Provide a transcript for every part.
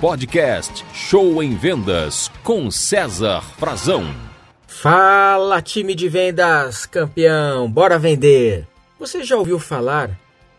podcast Show em Vendas com César Frazão. Fala, time de vendas, campeão, bora vender! Você já ouviu falar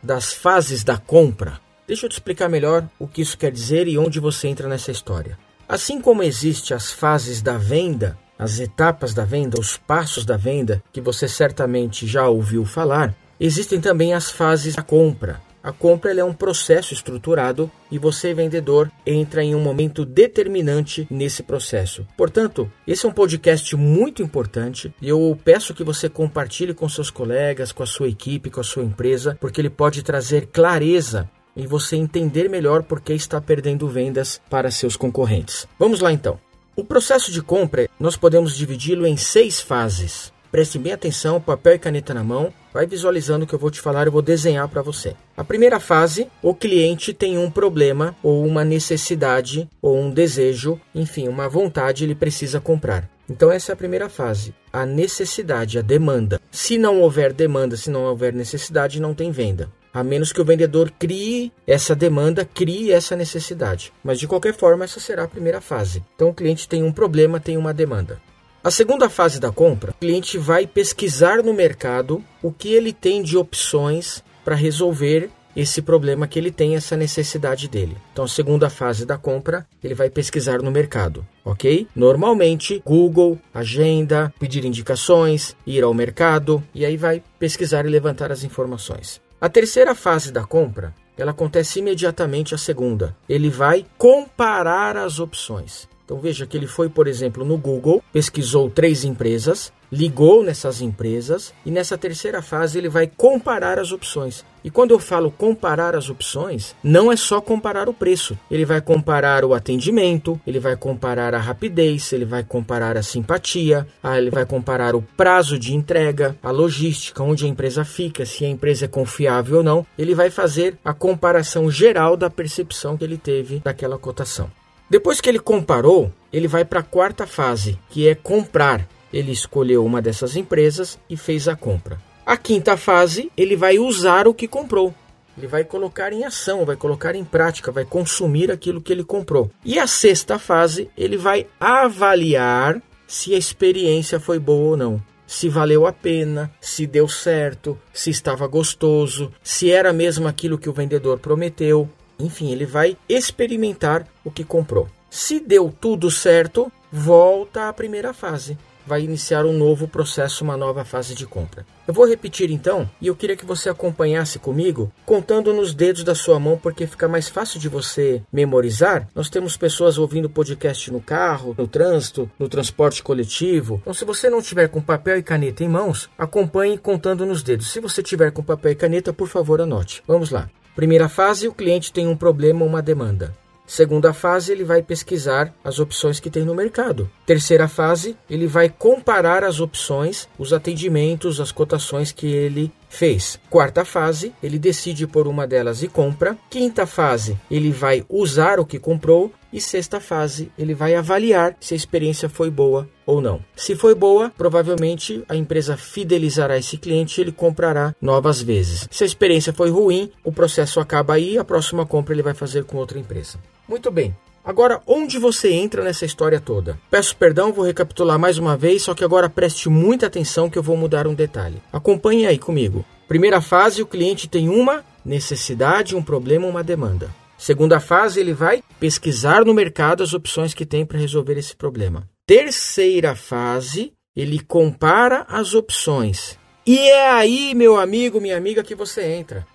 das fases da compra? Deixa eu te explicar melhor o que isso quer dizer e onde você entra nessa história. Assim como existe as fases da venda, as etapas da venda, os passos da venda, que você certamente já ouviu falar, existem também as fases da compra. A compra é um processo estruturado e você, vendedor, entra em um momento determinante nesse processo. Portanto, esse é um podcast muito importante e eu peço que você compartilhe com seus colegas, com a sua equipe, com a sua empresa, porque ele pode trazer clareza e você entender melhor por que está perdendo vendas para seus concorrentes. Vamos lá então. O processo de compra nós podemos dividi-lo em seis fases. Preste bem atenção, papel e caneta na mão, vai visualizando o que eu vou te falar, eu vou desenhar para você. A primeira fase, o cliente tem um problema ou uma necessidade ou um desejo, enfim, uma vontade, ele precisa comprar. Então essa é a primeira fase, a necessidade, a demanda. Se não houver demanda, se não houver necessidade, não tem venda. A menos que o vendedor crie essa demanda, crie essa necessidade. Mas de qualquer forma, essa será a primeira fase. Então o cliente tem um problema, tem uma demanda. A segunda fase da compra, o cliente vai pesquisar no mercado o que ele tem de opções para resolver esse problema que ele tem, essa necessidade dele. Então, segunda fase da compra, ele vai pesquisar no mercado, ok? Normalmente, Google, agenda, pedir indicações, ir ao mercado e aí vai pesquisar e levantar as informações. A terceira fase da compra, ela acontece imediatamente a segunda. Ele vai comparar as opções. Então veja que ele foi, por exemplo, no Google, pesquisou três empresas, ligou nessas empresas e nessa terceira fase ele vai comparar as opções. E quando eu falo comparar as opções, não é só comparar o preço. Ele vai comparar o atendimento, ele vai comparar a rapidez, ele vai comparar a simpatia, ah, ele vai comparar o prazo de entrega, a logística, onde a empresa fica, se a empresa é confiável ou não. Ele vai fazer a comparação geral da percepção que ele teve daquela cotação. Depois que ele comparou, ele vai para a quarta fase, que é comprar. Ele escolheu uma dessas empresas e fez a compra. A quinta fase, ele vai usar o que comprou. Ele vai colocar em ação, vai colocar em prática, vai consumir aquilo que ele comprou. E a sexta fase, ele vai avaliar se a experiência foi boa ou não. Se valeu a pena, se deu certo, se estava gostoso, se era mesmo aquilo que o vendedor prometeu. Enfim, ele vai experimentar o que comprou. Se deu tudo certo, volta à primeira fase. Vai iniciar um novo processo, uma nova fase de compra. Eu vou repetir então, e eu queria que você acompanhasse comigo, contando nos dedos da sua mão, porque fica mais fácil de você memorizar. Nós temos pessoas ouvindo podcast no carro, no trânsito, no transporte coletivo. Então, se você não tiver com papel e caneta em mãos, acompanhe contando nos dedos. Se você tiver com papel e caneta, por favor, anote. Vamos lá. Primeira fase, o cliente tem um problema ou uma demanda. Segunda fase, ele vai pesquisar as opções que tem no mercado. Terceira fase, ele vai comparar as opções, os atendimentos, as cotações que ele fez. Quarta fase, ele decide por uma delas e compra. Quinta fase, ele vai usar o que comprou. E sexta fase, ele vai avaliar se a experiência foi boa ou não. Se foi boa, provavelmente a empresa fidelizará esse cliente e ele comprará novas vezes. Se a experiência foi ruim, o processo acaba aí e a próxima compra ele vai fazer com outra empresa. Muito bem. Agora, onde você entra nessa história toda? Peço perdão, vou recapitular mais uma vez, só que agora preste muita atenção que eu vou mudar um detalhe. Acompanhe aí comigo. Primeira fase, o cliente tem uma necessidade, um problema, uma demanda. Segunda fase, ele vai pesquisar no mercado as opções que tem para resolver esse problema. Terceira fase, ele compara as opções. E é aí, meu amigo, minha amiga, que você entra.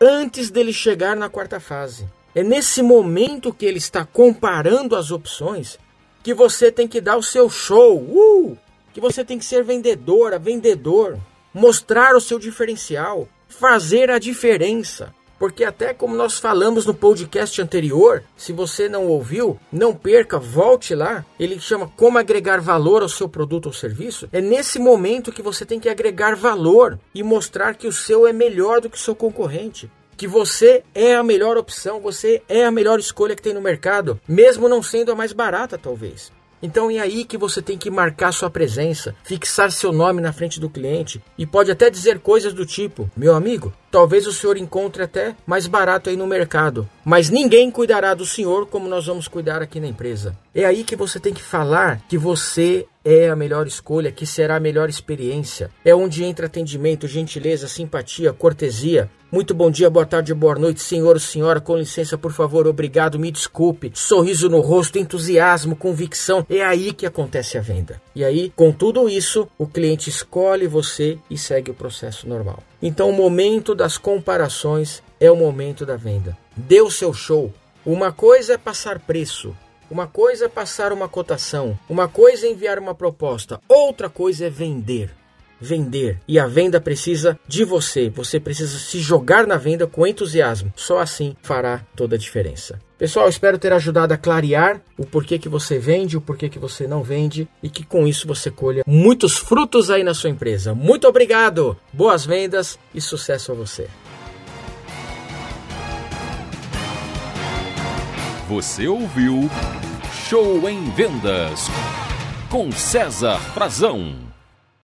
Antes dele chegar na quarta fase. É nesse momento que ele está comparando as opções que você tem que dar o seu show. Uh! Que você tem que ser vendedora, vendedor. Mostrar o seu diferencial. Fazer a diferença. Porque até como nós falamos no podcast anterior, se você não ouviu, não perca, volte lá. Ele chama como agregar valor ao seu produto ou serviço. É nesse momento que você tem que agregar valor e mostrar que o seu é melhor do que o seu concorrente que você é a melhor opção, você é a melhor escolha que tem no mercado, mesmo não sendo a mais barata, talvez. Então é aí que você tem que marcar sua presença, fixar seu nome na frente do cliente e pode até dizer coisas do tipo: Meu amigo, Talvez o senhor encontre até mais barato aí no mercado, mas ninguém cuidará do senhor como nós vamos cuidar aqui na empresa. É aí que você tem que falar que você é a melhor escolha, que será a melhor experiência. É onde entra atendimento, gentileza, simpatia, cortesia. Muito bom dia, boa tarde, boa noite, senhor, senhora, com licença, por favor, obrigado, me desculpe. Sorriso no rosto, entusiasmo, convicção. É aí que acontece a venda. E aí, com tudo isso, o cliente escolhe você e segue o processo normal. Então, o momento das comparações é o momento da venda. Dê o seu show. Uma coisa é passar preço, uma coisa é passar uma cotação, uma coisa é enviar uma proposta, outra coisa é vender. Vender. E a venda precisa de você. Você precisa se jogar na venda com entusiasmo. Só assim fará toda a diferença. Pessoal, espero ter ajudado a clarear o porquê que você vende, o porquê que você não vende e que com isso você colha muitos frutos aí na sua empresa. Muito obrigado, boas vendas e sucesso a você. Você ouviu Show em Vendas com César Frazão.